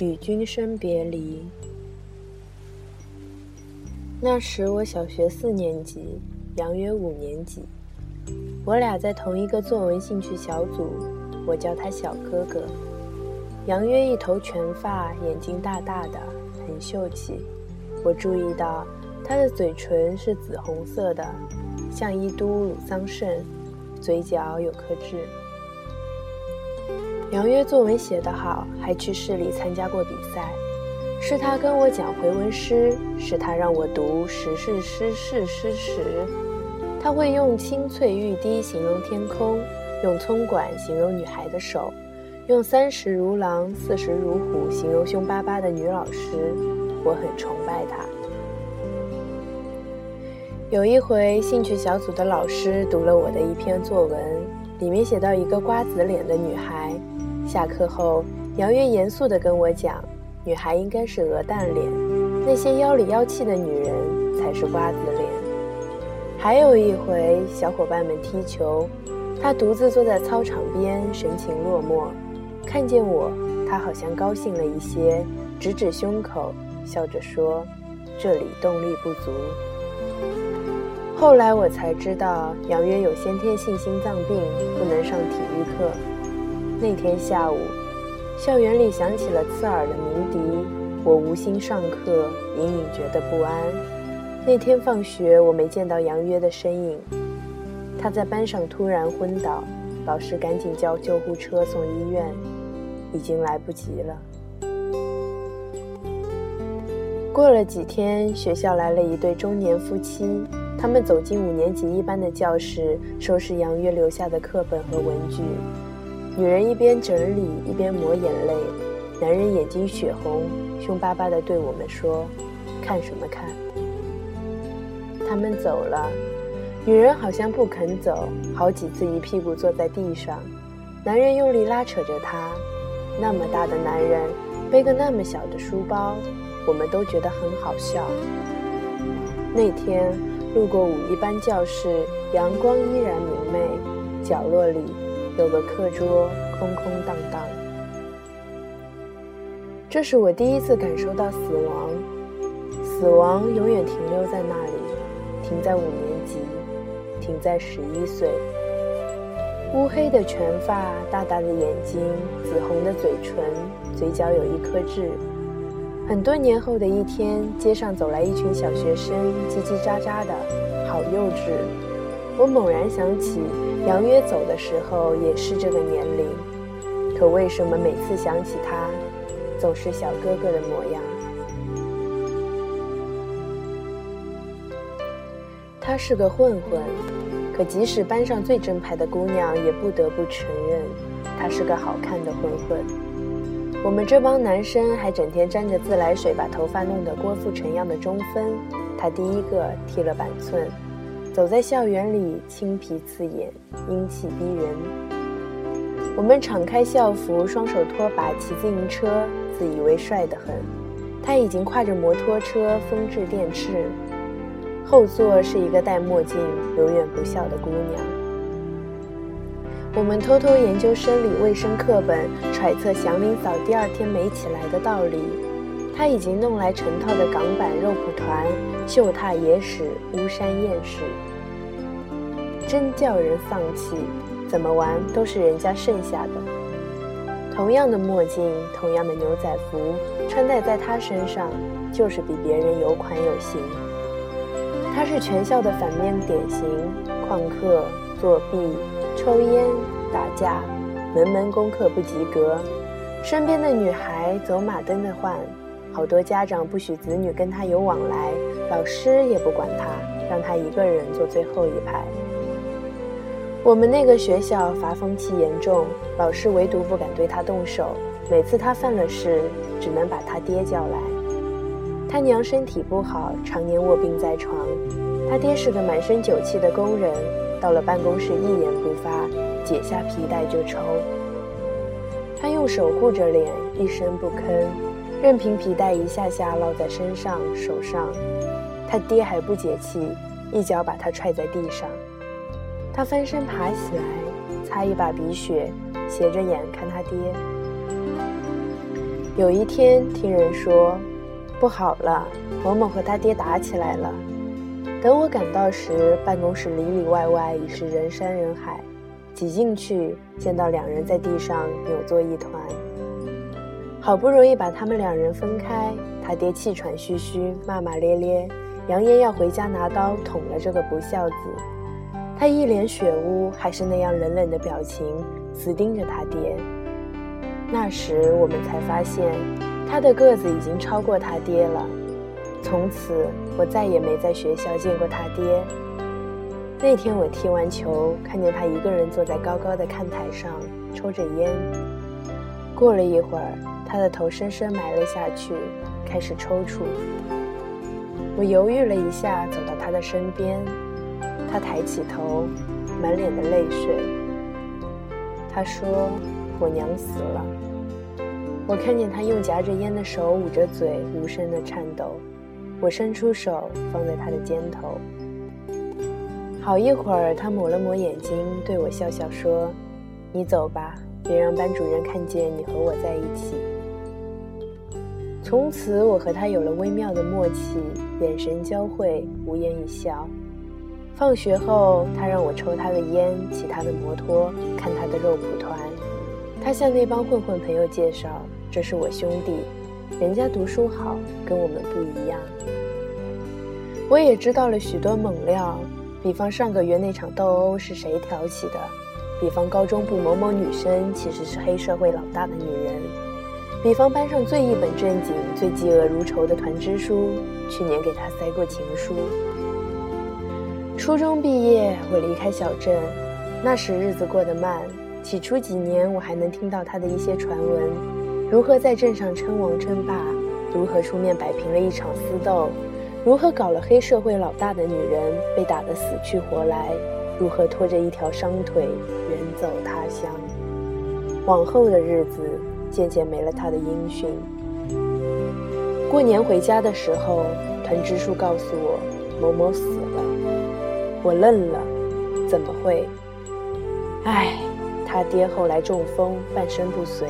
与君生别离。那时我小学四年级，杨约五年级，我俩在同一个作文兴趣小组，我叫他小哥哥。杨约一头全发，眼睛大大的，很秀气。我注意到他的嘴唇是紫红色的，像一都鲁桑葚，嘴角有颗痣。杨约作文写得好，还去市里参加过比赛。是他跟我讲回文诗，是他让我读时是诗是诗时。他会用青翠欲滴形容天空，用葱管形容女孩的手，用三十如狼，四十如虎形容凶巴巴的女老师。我很崇拜他。有一回，兴趣小组的老师读了我的一篇作文，里面写到一个瓜子脸的女孩。下课后，杨约严肃地跟我讲，女孩应该是鹅蛋脸，那些妖里妖气的女人才是瓜子脸。还有一回，小伙伴们踢球，他独自坐在操场边，神情落寞。看见我，他好像高兴了一些，指指胸口，笑着说：“这里动力不足。”后来我才知道，杨约有先天性心脏病，不能上体育课。那天下午，校园里响起了刺耳的鸣笛，我无心上课，隐隐觉得不安。那天放学，我没见到杨约的身影，他在班上突然昏倒，老师赶紧叫救护车送医院，已经来不及了。过了几天，学校来了一对中年夫妻，他们走进五年级一班的教室，收拾杨约留下的课本和文具。女人一边整理一边抹眼泪，男人眼睛血红，凶巴巴地对我们说：“看什么看？”他们走了，女人好像不肯走，好几次一屁股坐在地上。男人用力拉扯着她，那么大的男人背个那么小的书包，我们都觉得很好笑。那天路过五一班教室，阳光依然明媚，角落里。有个课桌空空荡荡，这是我第一次感受到死亡。死亡永远停留在那里，停在五年级，停在十一岁。乌黑的全发，大大的眼睛，紫红的嘴唇，嘴角有一颗痣。很多年后的一天，街上走来一群小学生，叽叽喳喳的，好幼稚。我猛然想起。杨约走的时候也是这个年龄，可为什么每次想起他，总是小哥哥的模样？他是个混混，可即使班上最正派的姑娘也不得不承认，他是个好看的混混。我们这帮男生还整天沾着自来水，把头发弄得郭富城样的中分，他第一个剃了板寸。走在校园里，青皮刺眼，英气逼人。我们敞开校服，双手托把，骑自行车，自以为帅得很。他已经挎着摩托车，风致电掣。后座是一个戴墨镜、永远不笑的姑娘。我们偷偷研究生理卫生课本，揣测祥林嫂第二天没起来的道理。他已经弄来成套的港版肉蒲团、秀踏野史、巫山艳史。真叫人丧气，怎么玩都是人家剩下的。同样的墨镜，同样的牛仔服，穿戴在他身上就是比别人有款有型。他是全校的反面典型：旷课、作弊、抽烟、打架，门门功课不及格。身边的女孩走马灯的换，好多家长不许子女跟他有往来，老师也不管他，让他一个人坐最后一排。我们那个学校罚风气严重，老师唯独不敢对他动手。每次他犯了事，只能把他爹叫来。他娘身体不好，常年卧病在床。他爹是个满身酒气的工人，到了办公室一言不发，解下皮带就抽。他用手护着脸，一声不吭，任凭皮带一下下落在身上、手上。他爹还不解气，一脚把他踹在地上。他翻身爬起来，擦一把鼻血，斜着眼看他爹。有一天听人说，不好了，某某和他爹打起来了。等我赶到时，办公室里里外外已是人山人海。挤进去，见到两人在地上扭作一团。好不容易把他们两人分开，他爹气喘吁吁，骂骂咧咧，扬言要回家拿刀捅了这个不孝子。他一脸血污，还是那样冷冷的表情，死盯着他爹。那时我们才发现，他的个子已经超过他爹了。从此，我再也没在学校见过他爹。那天我踢完球，看见他一个人坐在高高的看台上抽着烟。过了一会儿，他的头深深埋了下去，开始抽搐。我犹豫了一下，走到他的身边。他抬起头，满脸的泪水。他说：“我娘死了。”我看见他用夹着烟的手捂着嘴，无声的颤抖。我伸出手放在他的肩头。好一会儿，他抹了抹眼睛，对我笑笑说：“你走吧，别让班主任看见你和我在一起。”从此，我和他有了微妙的默契，眼神交汇，无言一笑。放学后，他让我抽他的烟，骑他的摩托，看他的肉蒲团。他向那帮混混朋友介绍：“这是我兄弟，人家读书好，跟我们不一样。”我也知道了许多猛料。比方上个月那场斗殴是谁挑起的？比方高中部某某女生其实是黑社会老大的女人？比方班上最一本正经、最嫉恶如仇的团支书，去年给他塞过情书。初中毕业，我离开小镇，那时日子过得慢。起初几年，我还能听到他的一些传闻：如何在镇上称王称霸，如何出面摆平了一场私斗。如何搞了黑社会老大的女人被打得死去活来？如何拖着一条伤腿远走他乡？往后的日子渐渐没了他的音讯。过年回家的时候，团支书告诉我某某死了。我愣了，怎么会？唉，他爹后来中风，半身不遂。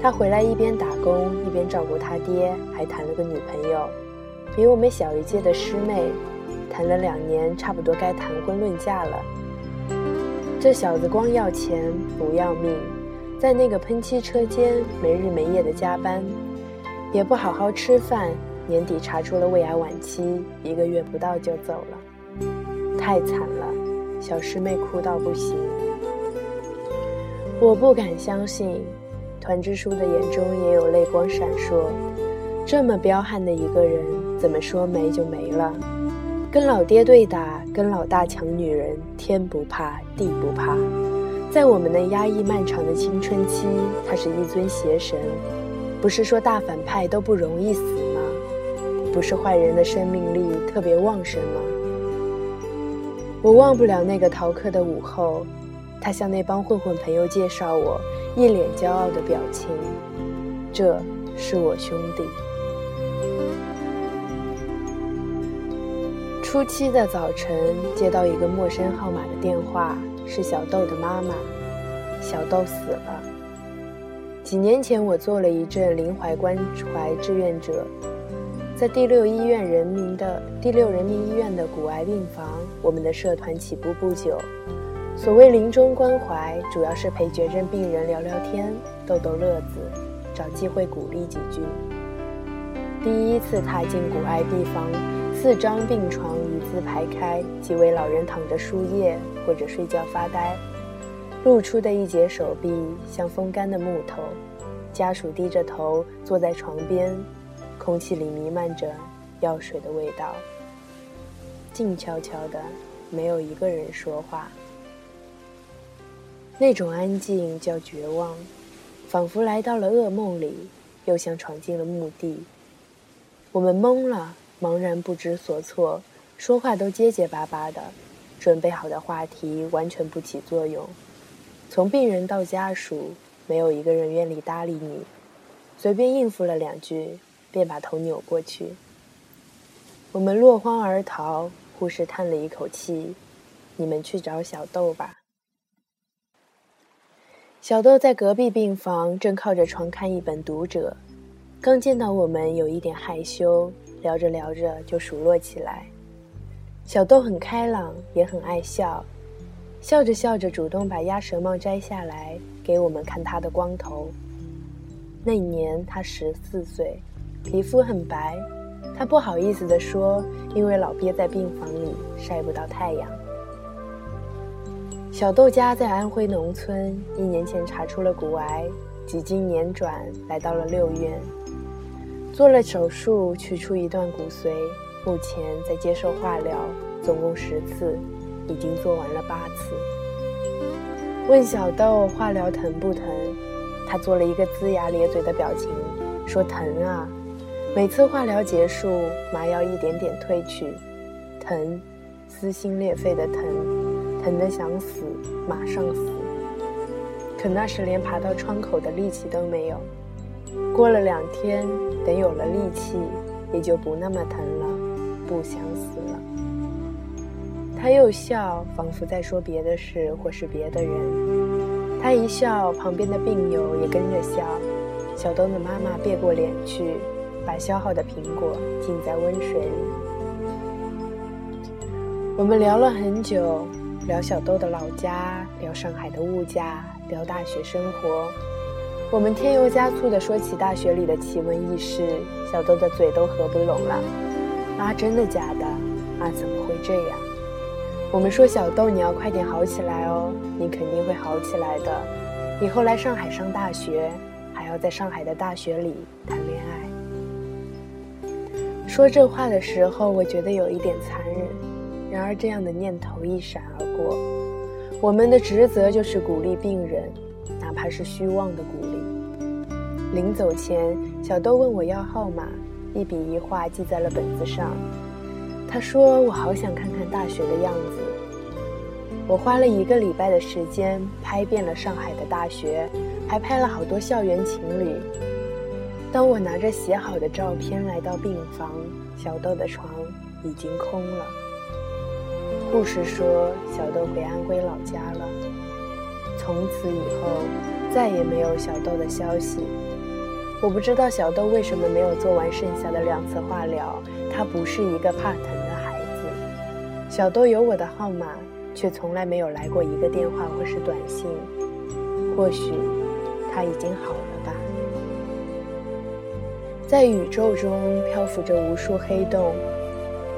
他回来一边打工一边照顾他爹，还谈了个女朋友。比我们小一届的师妹，谈了两年，差不多该谈婚论嫁了。这小子光要钱不要命，在那个喷漆车间没日没夜的加班，也不好好吃饭，年底查出了胃癌晚期，一个月不到就走了，太惨了。小师妹哭到不行，我不敢相信，团支书的眼中也有泪光闪烁。这么彪悍的一个人，怎么说没就没了？跟老爹对打，跟老大抢女人，天不怕地不怕。在我们那压抑漫长的青春期，他是一尊邪神。不是说大反派都不容易死吗？不是坏人的生命力特别旺盛吗？我忘不了那个逃课的午后，他向那帮混混朋友介绍我，一脸骄傲的表情。这是我兄弟。初七的早晨，接到一个陌生号码的电话，是小豆的妈妈。小豆死了。几年前，我做了一阵临怀关怀志愿者，在第六医院人民的第六人民医院的骨癌病房，我们的社团起步不久。所谓临终关怀，主要是陪绝症病人聊聊天、逗逗乐子，找机会鼓励几句。第一次踏进骨癌病房。四张病床一字排开，几位老人躺着输液或者睡觉发呆，露出的一截手臂像风干的木头。家属低着头坐在床边，空气里弥漫着药水的味道。静悄悄的，没有一个人说话。那种安静叫绝望，仿佛来到了噩梦里，又像闯进了墓地。我们懵了。茫然不知所措，说话都结结巴巴的，准备好的话题完全不起作用。从病人到家属，没有一个人愿意搭理你，随便应付了两句，便把头扭过去。我们落荒而逃，护士叹了一口气：“你们去找小豆吧。”小豆在隔壁病房，正靠着床看一本《读者》，刚见到我们有一点害羞，聊着聊着就熟络起来。小豆很开朗，也很爱笑，笑着笑着主动把鸭舌帽摘下来给我们看他的光头。那年他十四岁，皮肤很白，他不好意思地说，因为老憋在病房里晒不到太阳。小豆家在安徽农村，一年前查出了骨癌，几经辗转来到了六院，做了手术取出一段骨髓，目前在接受化疗，总共十次，已经做完了八次。问小豆化疗疼不疼，他做了一个龇牙咧嘴的表情，说疼啊。每次化疗结束，麻药一点点褪去，疼，撕心裂肺的疼。疼得想死，马上死。可那时连爬到窗口的力气都没有。过了两天，等有了力气，也就不那么疼了，不想死了。他又笑，仿佛在说别的事或是别的人。他一笑，旁边的病友也跟着笑。小东的妈妈别过脸去，把削好的苹果浸在温水里。我们聊了很久。聊小豆的老家，聊上海的物价，聊大学生活。我们添油加醋地说起大学里的奇闻异事，小豆的嘴都合不拢了。啊，真的假的？啊，怎么会这样？我们说小豆，你要快点好起来哦，你肯定会好起来的。以后来上海上大学，还要在上海的大学里谈恋爱。说这话的时候，我觉得有一点残忍。然而，这样的念头一闪而过。我们的职责就是鼓励病人，哪怕是虚妄的鼓励。临走前，小豆问我要号码，一笔一画记在了本子上。他说：“我好想看看大学的样子。”我花了一个礼拜的时间拍遍了上海的大学，还拍了好多校园情侣。当我拿着写好的照片来到病房，小豆的床已经空了。护士说：“小豆回安徽老家了。”从此以后，再也没有小豆的消息。我不知道小豆为什么没有做完剩下的两次化疗。他不是一个怕疼的孩子。小豆有我的号码，却从来没有来过一个电话或是短信。或许他已经好了吧。在宇宙中漂浮着无数黑洞。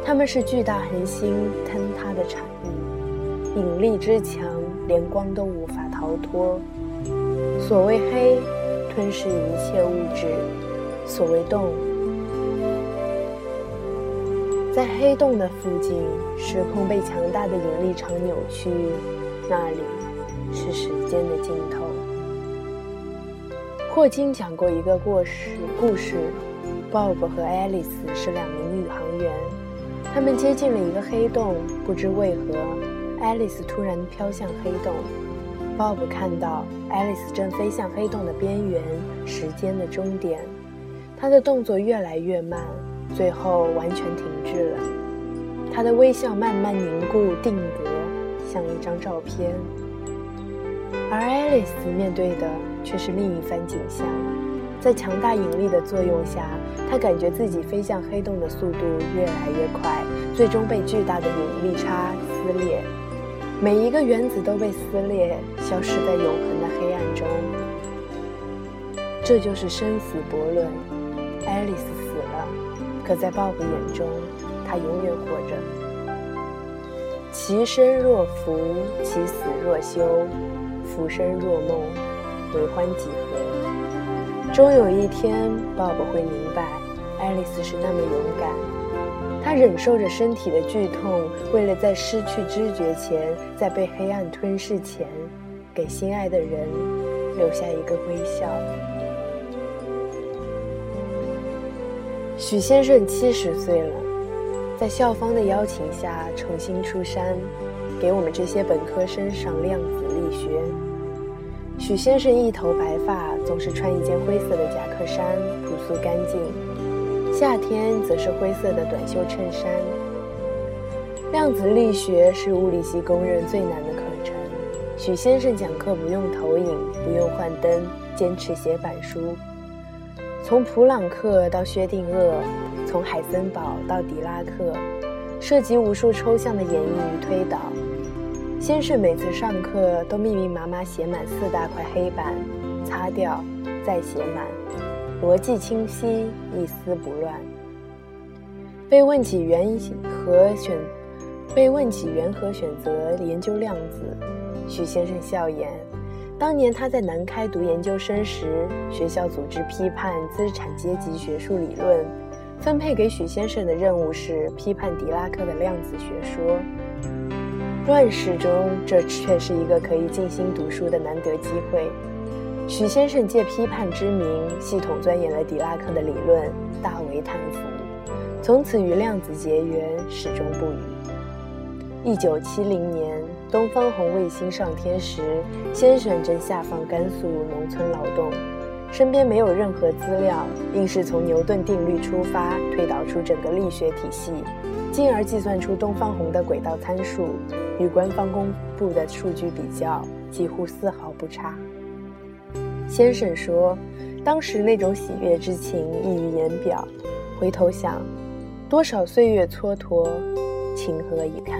它们是巨大恒星坍塌的产物，引力之强，连光都无法逃脱。所谓黑，吞噬一切物质；所谓洞，在黑洞的附近，时空被强大的引力场扭曲，那里是时间的尽头。霍金讲过一个故事，故事，Bob 和 Alice 是两名宇航员。他们接近了一个黑洞，不知为何，爱丽丝突然飘向黑洞。鲍勃看到爱丽丝正飞向黑洞的边缘，时间的终点。他的动作越来越慢，最后完全停滞了。他的微笑慢慢凝固定格，像一张照片。而爱丽丝面对的却是另一番景象。在强大引力的作用下，他感觉自己飞向黑洞的速度越来越快，最终被巨大的引力差撕裂，每一个原子都被撕裂，消失在永恒的黑暗中。这就是生死悖论。爱丽丝死了，可在鲍勃眼中，她永远活着。其生若福，其死若休。浮生若梦，为欢几何？终有一天，鲍勃会明白，爱丽丝是那么勇敢。他忍受着身体的剧痛，为了在失去知觉前，在被黑暗吞噬前，给心爱的人留下一个微笑。许先生七十岁了，在校方的邀请下重新出山，给我们这些本科生上量子力学。许先生一头白发，总是穿一件灰色的夹克衫，朴素干净；夏天则是灰色的短袖衬衫。量子力学是物理系公认最难的课程。许先生讲课不用投影，不用幻灯，坚持写板书。从普朗克到薛定谔，从海森堡到狄拉克，涉及无数抽象的演绎与推导。先生每次上课都密密麻麻写满四大块黑板，擦掉，再写满，逻辑清晰，一丝不乱。被问起缘和选，被问起缘何选择研究量子，许先生笑言。当年他在南开读研究生时，学校组织批判资产阶级学术理论，分配给许先生的任务是批判狄拉克的量子学说。乱世中，这却是一个可以静心读书的难得机会。许先生借批判之名，系统钻研了狄拉克的理论，大为叹服，从此与量子结缘，始终不渝。一九七零年。东方红卫星上天时，先生正下放甘肃农村劳动，身边没有任何资料，硬是从牛顿定律出发，推导出整个力学体系，进而计算出东方红的轨道参数，与官方公布的数据比较，几乎丝毫不差。先生说，当时那种喜悦之情溢于言表，回头想，多少岁月蹉跎，情何以堪？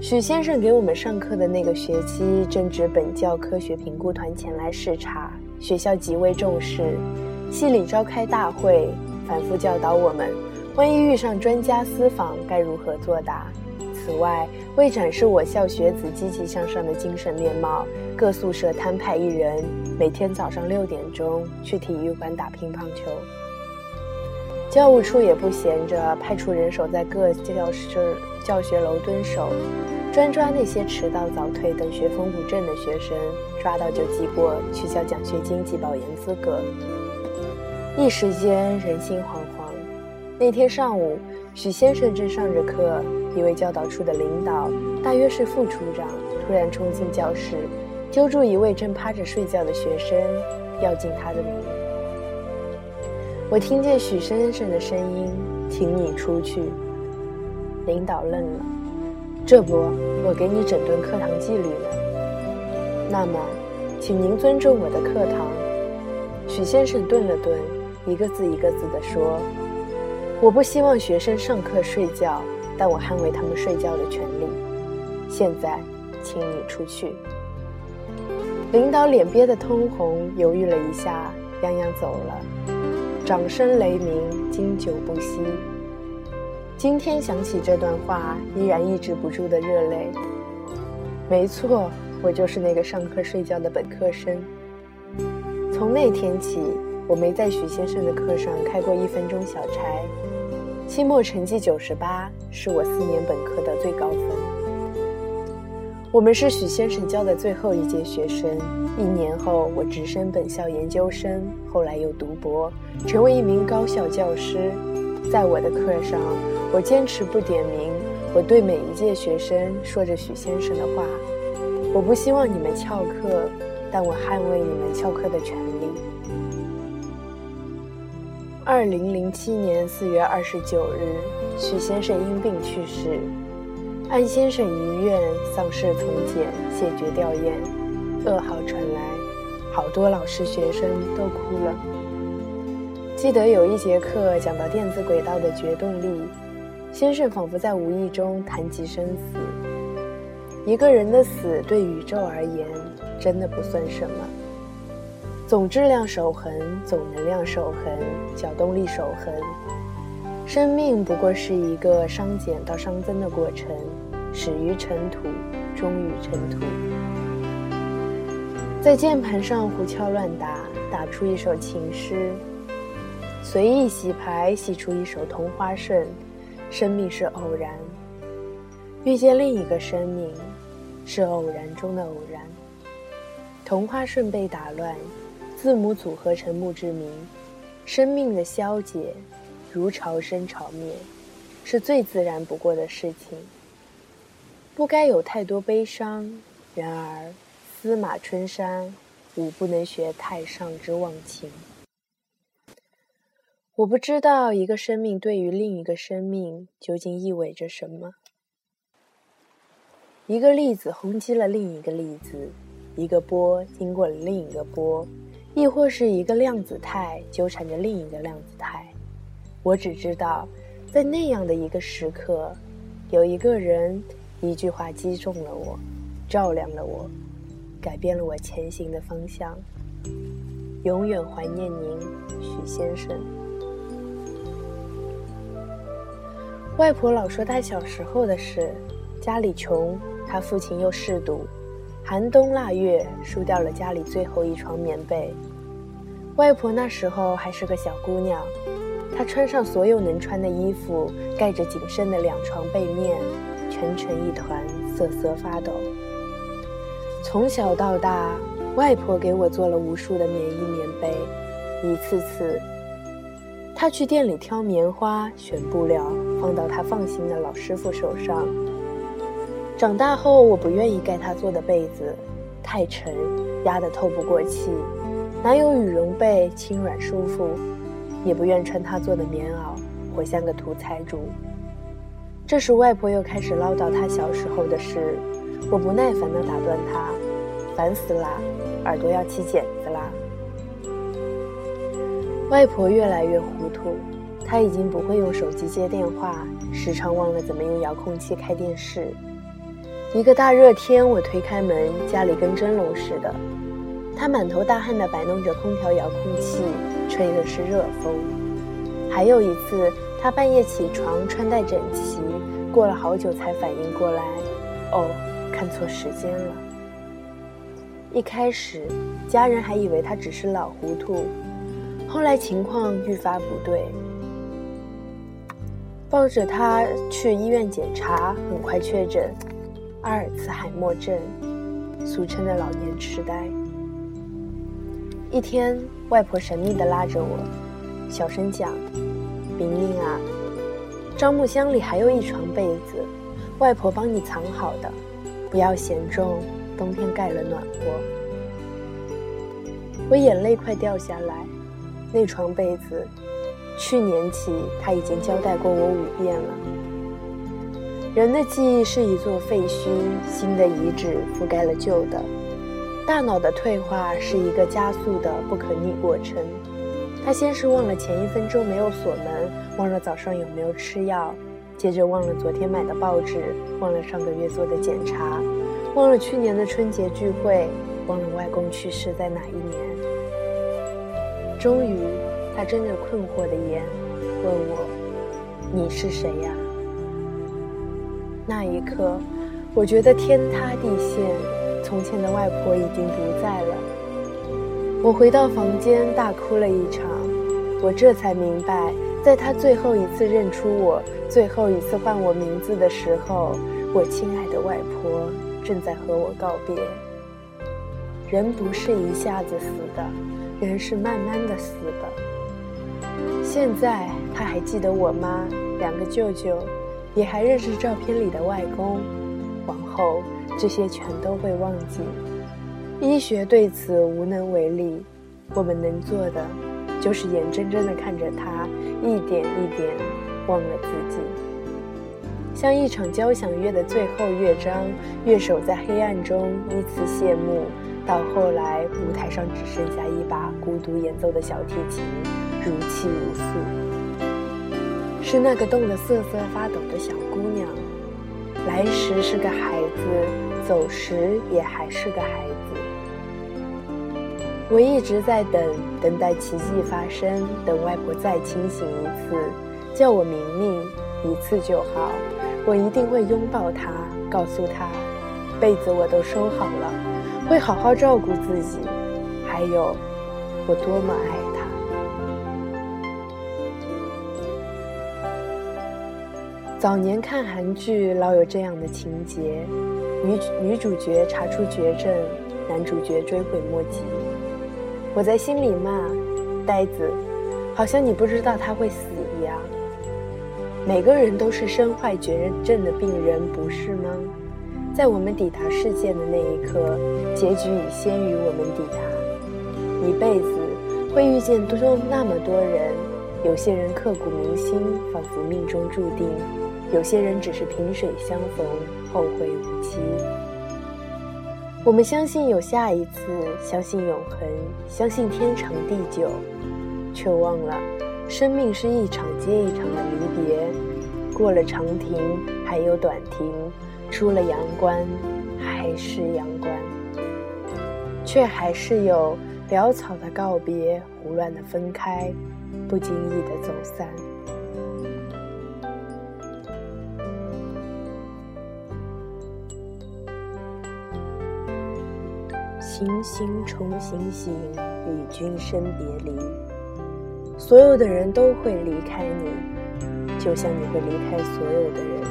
许先生给我们上课的那个学期，正值本教科学评估团前来视察，学校极为重视，系里召开大会，反复教导我们，万一遇上专家私访，该如何作答。此外，为展示我校学子积极向上的精神面貌，各宿舍摊派一人，每天早上六点钟去体育馆打乒乓球。教务处也不闲着，派出人手在各教室、教学楼蹲守。专抓那些迟到早退等学风不正的学生，抓到就记过，取消奖学金及保研资格。一时间人心惶惶。那天上午，许先生正上着课，一位教导处的领导，大约是副处长，突然冲进教室，揪住一位正趴着睡觉的学生，要进他的名。我听见许先生的声音：“请你出去。”领导愣了。这不，我给你整顿课堂纪律呢。那么，请您尊重我的课堂。许先生顿了顿，一个字一个字地说：“我不希望学生上课睡觉，但我捍卫他们睡觉的权利。现在，请你出去。”领导脸憋得通红，犹豫了一下，泱泱走了。掌声雷鸣，经久不息。今天想起这段话，依然抑制不住的热泪。没错，我就是那个上课睡觉的本科生。从那天起，我没在许先生的课上开过一分钟小差。期末成绩九十八，是我四年本科的最高分。我们是许先生教的最后一届学生。一年后，我直升本校研究生，后来又读博，成为一名高校教师。在我的课上。我坚持不点名，我对每一届学生说着许先生的话。我不希望你们翘课，但我捍卫你们翘课的权利。二零零七年四月二十九日，许先生因病去世，安先生遗愿丧事从简，谢绝吊唁。噩耗传来，好多老师学生都哭了。记得有一节课讲到电子轨道的决动力。先生仿佛在无意中谈及生死。一个人的死对宇宙而言真的不算什么。总质量守恒，总能量守恒，角动力守恒。生命不过是一个熵减到熵增的过程，始于尘土，终于尘土。在键盘上胡敲乱打，打出一首情诗；随意洗牌，洗出一首同花顺。生命是偶然，遇见另一个生命，是偶然中的偶然。同花顺被打乱，字母组合成墓志铭。生命的消解，如潮生潮灭，是最自然不过的事情。不该有太多悲伤。然而，司马春山，吾不能学太上之忘情。我不知道一个生命对于另一个生命究竟意味着什么。一个粒子轰击了另一个粒子，一个波经过了另一个波，亦或是一个量子态纠缠着另一个量子态。我只知道，在那样的一个时刻，有一个人一句话击中了我，照亮了我，改变了我前行的方向。永远怀念您，许先生。外婆老说她小时候的事，家里穷，她父亲又嗜赌，寒冬腊月输掉了家里最后一床棉被。外婆那时候还是个小姑娘，她穿上所有能穿的衣服，盖着仅剩的两床被面，蜷成一团，瑟瑟发抖。从小到大，外婆给我做了无数的棉衣棉被，一次次。她去店里挑棉花，选布料，放到她放心的老师傅手上。长大后，我不愿意盖她做的被子，太沉，压得透不过气。哪有羽绒被轻软舒服？也不愿穿她做的棉袄，活像个土财主。这时，外婆又开始唠叨她小时候的事，我不耐烦地打断她：“烦死啦，耳朵要起茧子啦！”外婆越来越糊涂，她已经不会用手机接电话，时常忘了怎么用遥控器开电视。一个大热天，我推开门，家里跟蒸笼似的。他满头大汗地摆弄着空调遥控器，吹的是热风。还有一次，他半夜起床，穿戴整齐，过了好久才反应过来，哦，看错时间了。一开始，家人还以为他只是老糊涂，后来情况愈发不对，抱着他去医院检查，很快确诊阿尔茨海默症，俗称的老年痴呆。一天，外婆神秘地拉着我，小声讲：“明明啊，樟木箱里还有一床被子，外婆帮你藏好的，不要嫌重，冬天盖了暖和。”我眼泪快掉下来。那床被子，去年起他已经交代过我五遍了。人的记忆是一座废墟，新的遗址覆盖了旧的。大脑的退化是一个加速的不可逆过程。他先是忘了前一分钟没有锁门，忘了早上有没有吃药，接着忘了昨天买的报纸，忘了上个月做的检查，忘了去年的春节聚会，忘了外公去世在哪一年。终于，他睁着困惑的眼问我：“你是谁呀？”那一刻，我觉得天塌地陷。从前的外婆已经不在了，我回到房间大哭了一场。我这才明白，在她最后一次认出我、最后一次唤我名字的时候，我亲爱的外婆正在和我告别。人不是一下子死的，人是慢慢的死的。现在她还记得我妈、两个舅舅，也还认识照片里的外公。往后。这些全都会忘记，医学对此无能为力。我们能做的，就是眼睁睁地看着他一点一点忘了自己，像一场交响乐的最后乐章，乐手在黑暗中依次谢幕，到后来舞台上只剩下一把孤独演奏的小提琴，如泣如诉。是那个冻得瑟瑟发抖的小姑娘，来时是个孩子。走时也还是个孩子，我一直在等，等待奇迹发生，等外婆再清醒一次，叫我明明，一次就好。我一定会拥抱她，告诉她，被子我都收好了，会好好照顾自己，还有，我多么爱早年看韩剧，老有这样的情节。女女主角查出绝症，男主角追悔莫及。我在心里骂：“呆子，好像你不知道他会死一样。”每个人都是身患绝症的病人，不是吗？在我们抵达世界的那一刻，结局已先于我们抵达。一辈子会遇见多那么多人，有些人刻骨铭心，仿佛命中注定；有些人只是萍水相逢。后会无期。我们相信有下一次，相信永恒，相信天长地久，却忘了生命是一场接一场的离别。过了长亭，还有短亭；出了阳关，还是阳关。却还是有潦草的告别，胡乱的分开，不经意的走散。行行重行行，与君生别离。所有的人都会离开你，就像你会离开所有的人。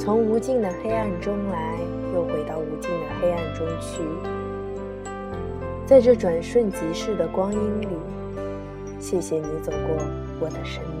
从无尽的黑暗中来，又回到无尽的黑暗中去。在这转瞬即逝的光阴里，谢谢你走过我的生命。